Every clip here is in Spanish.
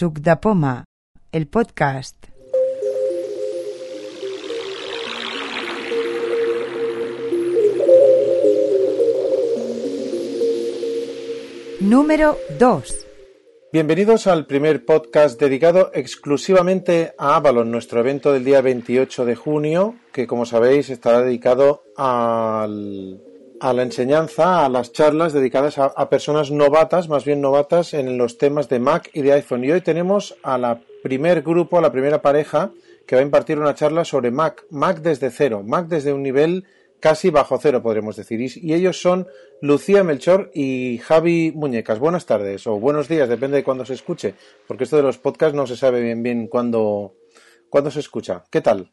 Suc de Poma, el podcast. Número 2. Bienvenidos al primer podcast dedicado exclusivamente a Avalon, nuestro evento del día 28 de junio, que como sabéis estará dedicado al, a la enseñanza, a las charlas dedicadas a, a, personas novatas, más bien novatas en los temas de Mac y de iPhone. Y hoy tenemos a la primer grupo, a la primera pareja que va a impartir una charla sobre Mac, Mac desde cero, Mac desde un nivel casi bajo cero, podremos decir. Y, ellos son Lucía Melchor y Javi Muñecas. Buenas tardes o buenos días, depende de cuándo se escuche, porque esto de los podcasts no se sabe bien bien cuándo, cuándo se escucha. ¿Qué tal?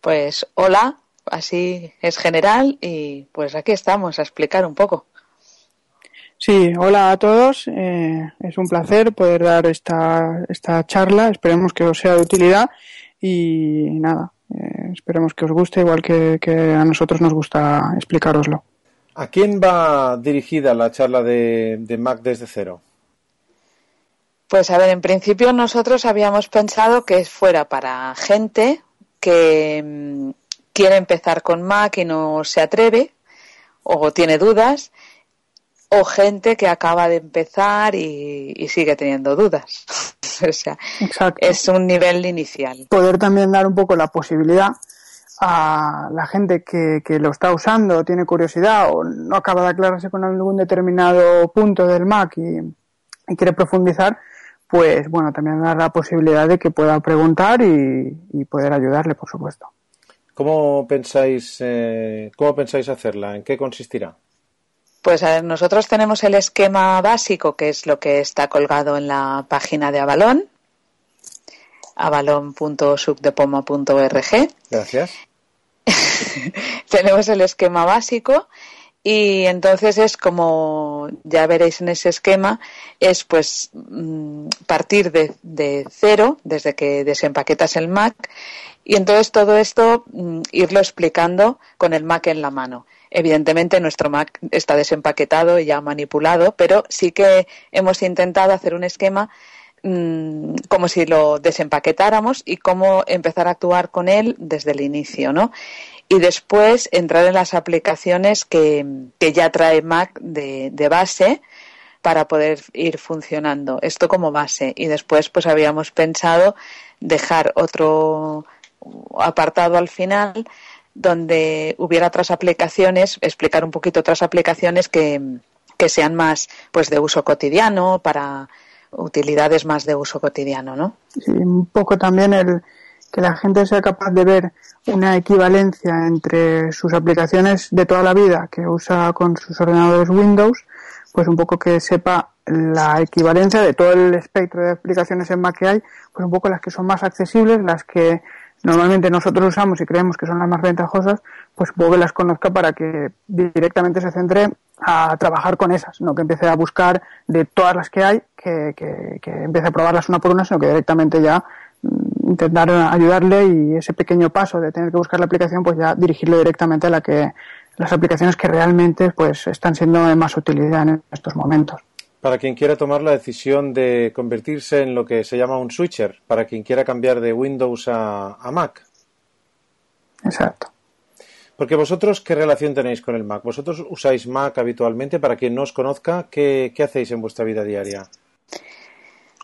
Pues hola, así es general y pues aquí estamos a explicar un poco. Sí, hola a todos. Eh, es un placer poder dar esta, esta charla. Esperemos que os sea de utilidad y nada, eh, esperemos que os guste igual que, que, a nosotros nos gusta explicaroslo. ¿A quién va dirigida la charla de, de Mac desde cero? Pues a ver, en principio nosotros habíamos pensado que fuera para gente que mm, quiere empezar con Mac y no se atreve o tiene dudas o gente que acaba de empezar y, y sigue teniendo dudas. o sea, Exacto. es un nivel inicial. Poder también dar un poco la posibilidad a la gente que, que lo está usando, tiene curiosidad o no acaba de aclararse con algún determinado punto del Mac y, y quiere profundizar, pues bueno, también dar la posibilidad de que pueda preguntar y, y poder ayudarle, por supuesto. ¿Cómo pensáis, eh, ¿Cómo pensáis hacerla? ¿En qué consistirá? Pues a ver, nosotros tenemos el esquema básico, que es lo que está colgado en la página de Avalon, avalon.subdepoma.org. Gracias. tenemos el esquema básico y entonces es como ya veréis en ese esquema es pues partir de, de cero desde que desempaquetas el Mac y entonces todo esto irlo explicando con el Mac en la mano. Evidentemente nuestro Mac está desempaquetado y ya manipulado, pero sí que hemos intentado hacer un esquema mmm, como si lo desempaquetáramos y cómo empezar a actuar con él desde el inicio, ¿no? Y después entrar en las aplicaciones que, que ya trae Mac de, de base para poder ir funcionando. Esto como base. Y después pues habíamos pensado dejar otro apartado al final donde hubiera otras aplicaciones, explicar un poquito otras aplicaciones que, que sean más pues de uso cotidiano, para utilidades más de uso cotidiano, ¿no? Sí, un poco también el que la gente sea capaz de ver una equivalencia entre sus aplicaciones de toda la vida que usa con sus ordenadores Windows, pues un poco que sepa la equivalencia de todo el espectro de aplicaciones en Mac que hay, pues un poco las que son más accesibles, las que normalmente nosotros usamos y creemos que son las más ventajosas, pues que las conozca para que directamente se centre a trabajar con esas, no que empiece a buscar de todas las que hay, que, que, que empiece a probarlas una por una, sino que directamente ya intentar ayudarle y ese pequeño paso de tener que buscar la aplicación, pues ya dirigirlo directamente a la que las aplicaciones que realmente pues están siendo de más utilidad en estos momentos para quien quiera tomar la decisión de convertirse en lo que se llama un switcher, para quien quiera cambiar de Windows a, a, Mac. Exacto. Porque vosotros, ¿qué relación tenéis con el Mac? ¿Vosotros usáis Mac habitualmente? Para quien no os conozca, ¿qué, qué hacéis en vuestra vida diaria?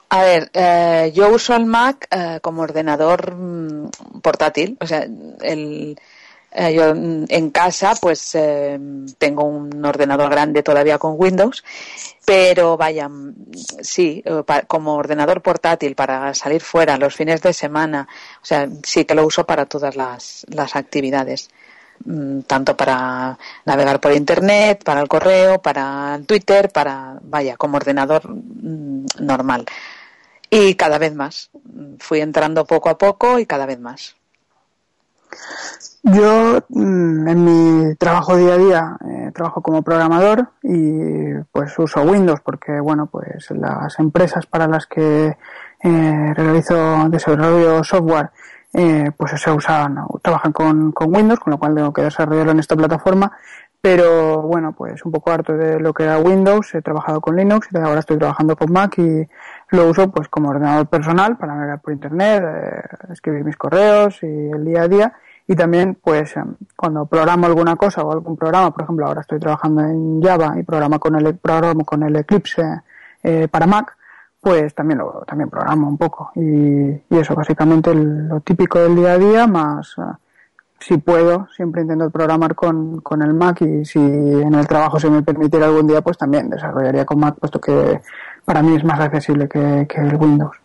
A ver, eh, yo uso el Mac eh, como ordenador mmm, portátil, o sea, el, eh, yo en casa pues eh, tengo un ordenador grande todavía con Windows, pero vaya, sí, como ordenador portátil para salir fuera los fines de semana, o sea, sí que lo uso para todas las, las actividades tanto para navegar por internet, para el correo, para el Twitter, para, vaya, como ordenador normal. Y cada vez más. Fui entrando poco a poco y cada vez más. Yo en mi trabajo día a día eh, trabajo como programador y pues uso Windows porque bueno pues las empresas para las que eh, realizo desarrollo software eh, pues se usan trabajan con, con, Windows con lo cual tengo que desarrollarlo en esta plataforma pero bueno pues un poco harto de lo que era Windows he trabajado con Linux y ahora estoy trabajando con Mac y lo uso pues como ordenador personal para navegar por internet, eh, escribir mis correos y el día a día. Y también pues em, cuando programo alguna cosa o algún programa, por ejemplo ahora estoy trabajando en Java y programa con el programa con el Eclipse eh, para Mac, pues también lo también programo un poco. Y, y eso básicamente lo típico del día a día más eh, si puedo, siempre intento programar con, con el Mac y si en el trabajo se me permitiera algún día, pues también desarrollaría con Mac, puesto que para mí es más accesible que, que el Windows.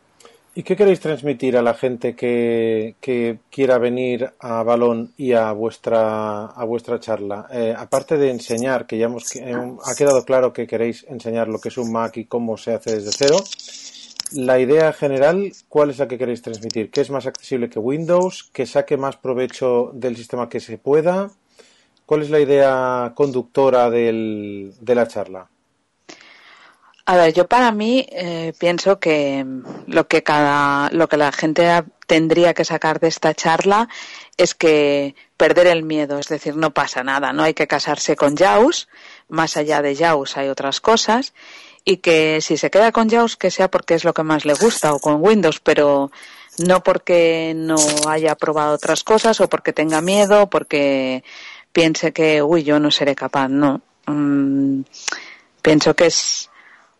¿Y qué queréis transmitir a la gente que, que quiera venir a Balón y a vuestra, a vuestra charla? Eh, aparte de enseñar, que ya hemos, eh, ha quedado claro que queréis enseñar lo que es un Mac y cómo se hace desde cero, la idea general, ¿cuál es la que queréis transmitir? ¿Que es más accesible que Windows? ¿Que saque más provecho del sistema que se pueda? ¿Cuál es la idea conductora del, de la charla? A ver, yo para mí eh, pienso que lo que cada, lo que la gente tendría que sacar de esta charla es que perder el miedo, es decir, no pasa nada, no hay que casarse con JAWS, más allá de JAWS hay otras cosas y que si se queda con JAWS que sea porque es lo que más le gusta o con Windows, pero no porque no haya probado otras cosas o porque tenga miedo, porque piense que, uy, yo no seré capaz, no. Mm, pienso que es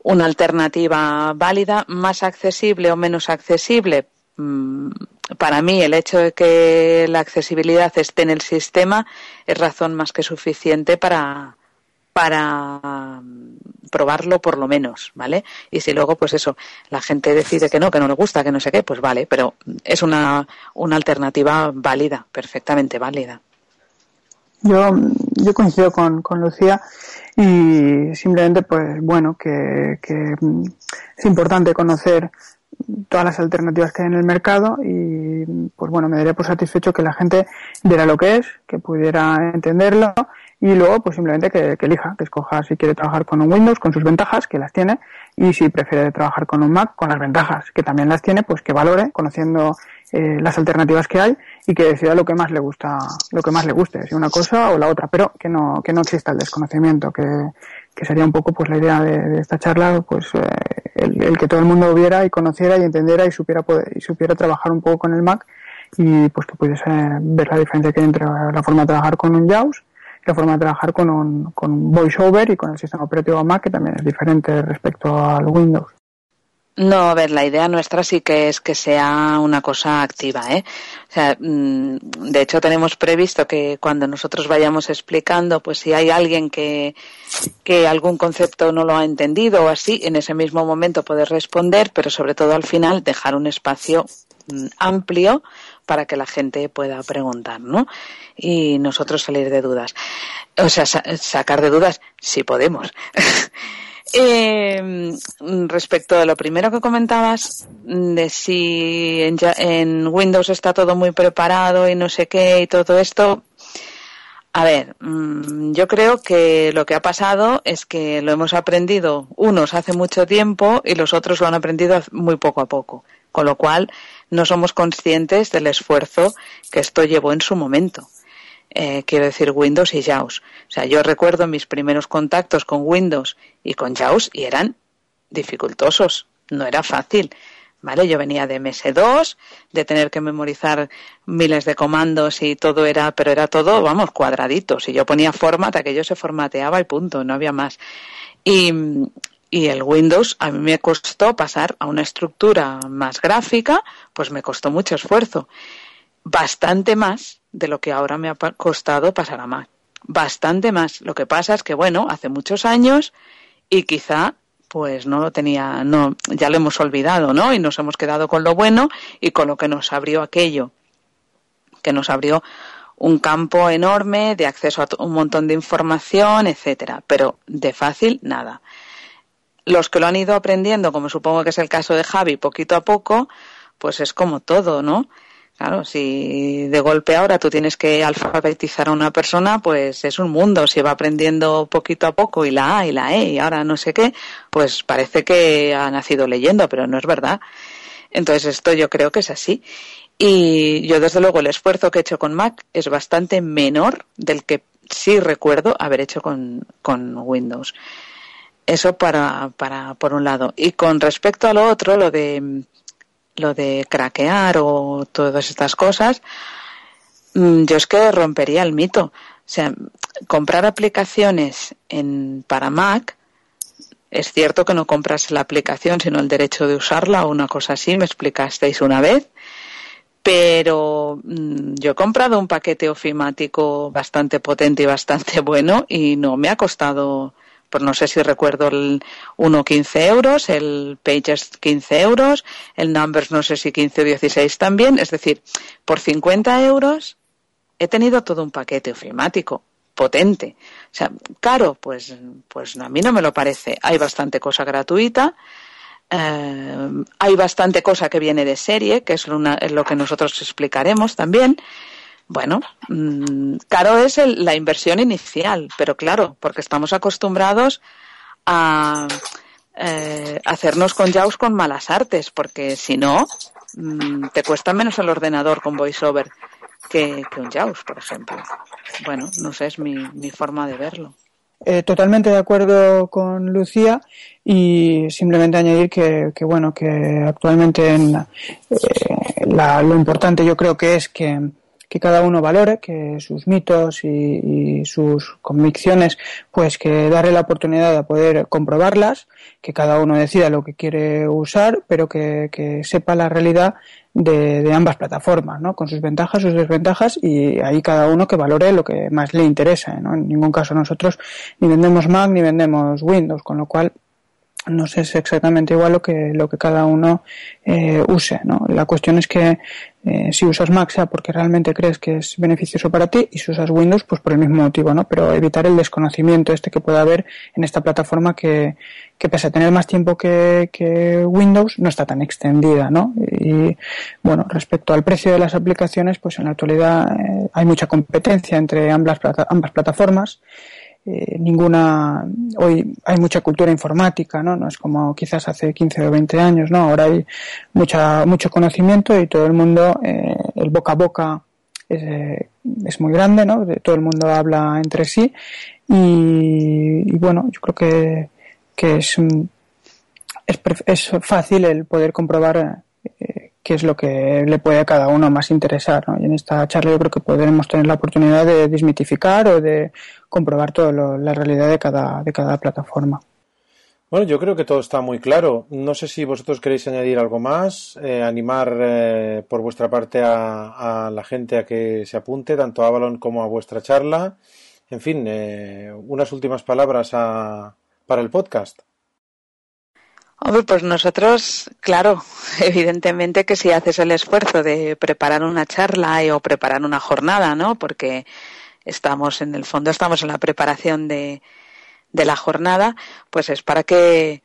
una alternativa válida, más accesible o menos accesible. Mm, para mí, el hecho de que la accesibilidad esté en el sistema es razón más que suficiente para, para probarlo por lo menos, ¿vale? Y si luego, pues eso, la gente decide que no, que no le gusta, que no sé qué, pues vale, pero es una, una alternativa válida, perfectamente válida. Yo, yo coincido con, con Lucía y simplemente, pues bueno, que, que es importante conocer todas las alternativas que hay en el mercado y pues bueno, me daría por satisfecho que la gente viera lo que es, que pudiera entenderlo y luego pues simplemente que, elija, que escoja si quiere trabajar con un Windows, con sus ventajas, que las tiene, y si prefiere trabajar con un Mac, con las ventajas, que también las tiene, pues que valore, conociendo eh, las alternativas que hay y que decida lo que más le gusta, lo que más le guste, si una cosa o la otra, pero que no, que no exista el desconocimiento, que, que sería un poco pues la idea de, esta charla, pues eh, el, que todo el mundo viera y conociera y entendiera y supiera poder, y supiera trabajar un poco con el Mac y pues que pudiese ver la diferencia que hay entre la forma de trabajar con un JAWS la forma de trabajar con un, con VoiceOver y con el sistema operativo Mac, que también es diferente respecto al Windows. No, a ver, la idea nuestra sí que es que sea una cosa activa, ¿eh? O sea, mm, de hecho tenemos previsto que cuando nosotros vayamos explicando, pues si hay alguien que, que algún concepto no lo ha entendido o así, en ese mismo momento poder responder, pero sobre todo al final dejar un espacio mm, amplio para que la gente pueda preguntar, ¿no? Y nosotros salir de dudas. O sea, sacar de dudas, si podemos. eh, respecto a lo primero que comentabas, de si en, en, Windows está todo muy preparado y no sé qué y todo esto, a ver, mm, yo creo que lo que ha pasado es que lo hemos aprendido unos hace mucho tiempo y los otros lo han aprendido muy poco a poco. Con lo cual, no somos conscientes del esfuerzo que esto llevó en su momento. Eh, quiero decir Windows y JAWS. O sea, yo recuerdo mis primeros contactos con Windows y con JAWS y eran dificultosos, no era fácil. ¿Vale? Yo venía de MS2, de tener que memorizar miles de comandos y todo era, pero era todo, vamos, cuadraditos. Y yo ponía format, aquello se formateaba y punto, no había más. Y, y el Windows a mí me costó pasar a una estructura más gráfica, pues me costó mucho esfuerzo. Bastante más de lo que ahora me ha costado pasar a Mac. Bastante más. Lo que pasa es que, bueno, hace muchos años y quizá pues no lo tenía, no, ya lo hemos olvidado, ¿no? Y nos hemos quedado con lo bueno y con lo que nos abrió aquello, que nos abrió un campo enorme de acceso a un montón de información, etcétera, pero de fácil nada los que lo han ido aprendiendo, como supongo que es el caso de Javi, poquito a poco, pues es como todo, ¿no? Claro, si de golpe ahora tú tienes que alfabetizar a una persona, pues es un mundo. Si va aprendiendo poquito a poco y la A y la E y ahora no sé qué, pues parece que ha nacido leyendo, pero no es verdad. Entonces esto yo creo que es así. Y yo desde luego el esfuerzo que he hecho con Mac es bastante menor del que sí recuerdo haber hecho con, con Windows. Eso para, para, por un lado. Y con respecto a lo otro, lo de, lo de craquear o todas estas cosas, mm, yo es que rompería el mito. O sea, comprar aplicaciones en, para Mac, es cierto que no compras la aplicación, sino el derecho de usarla o una cosa así, me explicasteis una vez. Pero mm, yo he comprado un paquete ofimático bastante potente y bastante bueno y no me ha costado, pues no sé si recuerdo el 1 15 euros, el Pages 15 euros, el Numbers no sé si 15 o 16 también. Es decir, por 50 euros he tenido todo un paquete ofimático potente. O sea, caro, pues, pues a mí no me lo parece. Hay bastante cosa gratuita. Eh, hay bastante cosa que viene de serie, que es, lo que nosotros explicaremos también. Bueno, mm, caro es la inversión inicial, pero claro, porque estamos acostumbrados a eh, hacernos con JAWS con malas artes, porque si no, mm, te cuesta menos el ordenador con VoiceOver que, un JAWS, por ejemplo. Bueno, no sé, es mi, forma de verlo. Eh, totalmente de acuerdo con Lucía y simplemente añadir que, que bueno que actualmente en, eh, lo importante yo creo que es que que cada uno valore, que sus mitos y, sus convicciones, pues que darle la oportunidad de poder comprobarlas, que cada uno decida lo que quiere usar, pero que, sepa la realidad de, ambas plataformas, ¿no? Con sus ventajas, sus desventajas y ahí cada uno que valore lo que más le interesa, ¿no? En ningún caso nosotros ni vendemos Mac ni vendemos Windows, con lo cual no sé es exactamente igual lo que lo que cada uno eh, use no la cuestión es que eh, si usas Mac sea porque realmente crees que es beneficioso para ti y si usas Windows pues por el mismo motivo no pero evitar el desconocimiento este que pueda haber en esta plataforma que, que pese a tener más tiempo que, que Windows no está tan extendida no y bueno respecto al precio de las aplicaciones pues en la actualidad eh, hay mucha competencia entre ambas ambas plataformas eh, ninguna hoy hay mucha cultura informática no no es como quizás hace 15 o 20 años no ahora hay mucha mucho conocimiento y todo el mundo eh, el boca a boca es, eh, muy grande no todo el mundo habla entre sí. Y, bueno yo creo que, que es, es es fácil el poder comprobar qué es lo que le puede a cada uno más interesar. ¿no? Y en esta charla yo creo que podremos tener la oportunidad de desmitificar o de comprobar toda la realidad de cada, de cada plataforma. Bueno, yo creo que todo está muy claro. No sé si vosotros queréis añadir algo más, eh, animar eh, por vuestra parte a, la gente a que se apunte, tanto a Avalon como a vuestra charla. En fin, eh, unas últimas palabras para el podcast. Hombre, pues nosotros, claro, evidentemente que si haces el esfuerzo de preparar una charla o preparar una jornada, ¿no? Porque estamos, en el fondo, estamos en la preparación de, de la jornada, pues es para que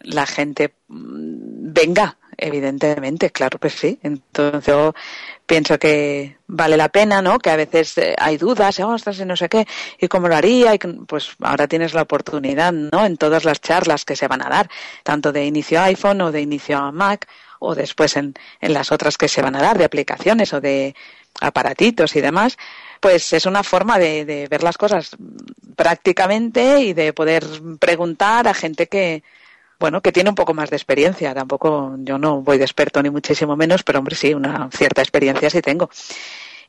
la gente mm, venga Evidentemente, claro que sí. Entonces yo pienso que vale la pena, ¿no? Que a veces eh, hay dudas, oh, ostras, no sé qué, y cómo lo haría, y pues ahora tienes la oportunidad, ¿no? En todas las charlas que se van a dar, tanto de inicio a iPhone o de inicio a Mac, o después en, en las otras que se van a dar, de aplicaciones o de aparatitos y demás, pues es una forma de, de ver las cosas prácticamente y de poder preguntar a gente que, bueno, que tiene un poco más de experiencia. Tampoco, yo no voy de experto ni muchísimo menos, pero hombre, sí, una cierta experiencia sí tengo.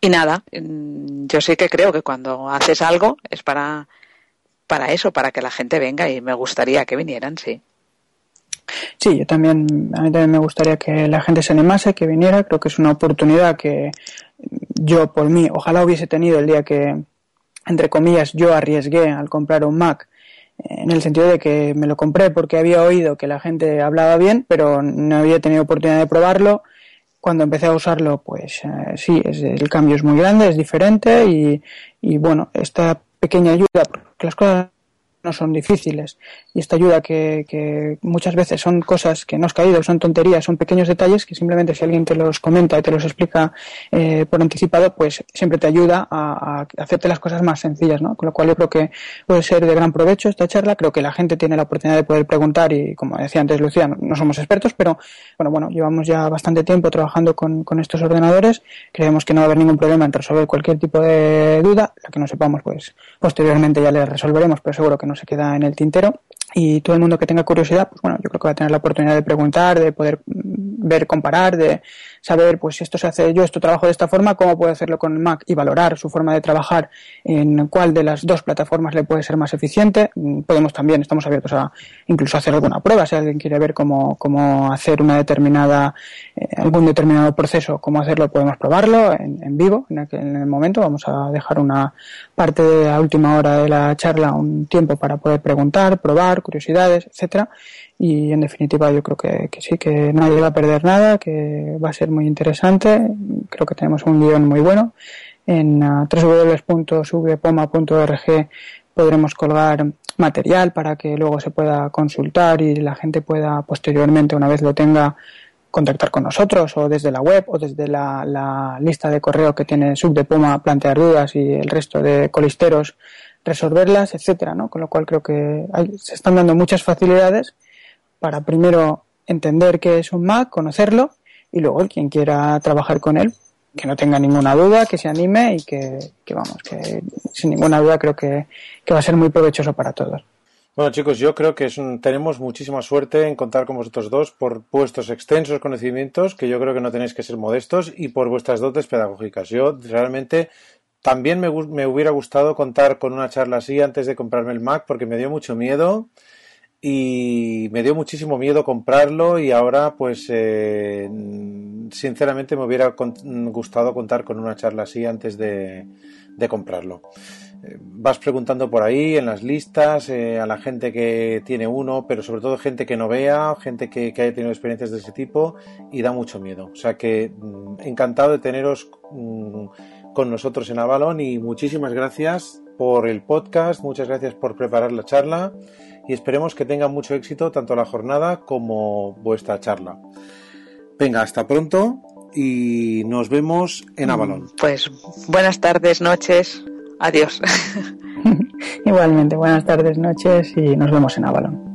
Y nada, mm, yo sí que creo que cuando haces algo es para, para eso, para que la gente venga y me gustaría que vinieran, sí. Sí, yo también, a mí también me gustaría que la gente se animase, que viniera. Creo que es una oportunidad que yo, por mí, ojalá hubiese tenido el día que, entre comillas, yo arriesgué al comprar un Mac en el sentido de que me lo compré porque había oído que la gente hablaba bien, pero no había tenido oportunidad de probarlo. Cuando empecé a usarlo, pues eh, sí, el cambio es muy grande, es diferente y, y bueno, esta pequeña ayuda, porque las cosas no son difíciles y esta ayuda que, muchas veces son cosas que no has caído, son tonterías, son pequeños detalles que simplemente si alguien te los comenta y te los explica eh, por anticipado, pues siempre te ayuda a, a, hacerte las cosas más sencillas, ¿no? Con lo cual yo creo que puede ser de gran provecho esta charla, creo que la gente tiene la oportunidad de poder preguntar y como decía antes Lucía, no, somos expertos, pero bueno, bueno, llevamos ya bastante tiempo trabajando con, con estos ordenadores, creemos que no va a haber ningún problema en resolver cualquier tipo de duda, la que no sepamos pues posteriormente ya le resolveremos, pero seguro que no se queda en el tintero y todo el mundo que tenga curiosidad, pues bueno, yo creo que va a tener la oportunidad de preguntar, de poder mm, ver, comparar, de saber, pues si esto se hace, yo esto trabajo de esta forma, cómo puedo hacerlo con el Mac y valorar su forma de trabajar, en cuál de las dos plataformas le puede ser más eficiente. Mm, podemos también, estamos abiertos a incluso hacer alguna prueba, si alguien quiere ver cómo, cómo hacer una determinada, eh, algún determinado proceso, cómo hacerlo, podemos probarlo en, en vivo, en, en el momento. Vamos a dejar una parte de la última hora de la charla, un tiempo para poder preguntar, probar, curiosidades, etcétera. Y en definitiva yo creo que, sí, que nadie va a perder nada, que va a ser muy interesante. Creo que tenemos un guion muy bueno. En uh, www.subepoma.org podremos colgar material para que luego se pueda consultar y la gente pueda posteriormente, una vez lo tenga, contactar con nosotros o desde la web o desde la, la lista de correo que tiene Subdepoma, plantear dudas y el resto de colisteros resolverlas, etcétera, ¿no? Con lo cual creo que se están dando muchas facilidades para primero entender qué es un Mac, conocerlo y luego quien quiera trabajar con él, que no tenga ninguna duda, que se anime y que, vamos, que sin ninguna duda creo que, va a ser muy provechoso para todos. Bueno chicos, yo creo que tenemos muchísima suerte en contar con vosotros dos por vuestros extensos conocimientos, que yo creo que no tenéis que ser modestos, y por vuestras dotes pedagógicas. Yo realmente también me, me, hubiera gustado contar con una charla así antes de comprarme el Mac porque me dio mucho miedo y me dio muchísimo miedo comprarlo y ahora pues eh, sinceramente me hubiera gustado contar con una charla así antes de, comprarlo. Eh, vas preguntando por ahí en las listas eh, a la gente que tiene uno, pero sobre todo gente que no vea, gente que, haya tenido experiencias de ese tipo y da mucho miedo. O sea que mm, encantado de teneros mm, con nosotros en Avalon y muchísimas gracias por el podcast, muchas gracias por preparar la charla y esperemos que tenga mucho éxito tanto la jornada como vuestra charla. Venga, hasta pronto y nos vemos en Avalon. Pues buenas tardes, noches. Adiós. Igualmente, buenas tardes, noches y nos vemos en Avalon.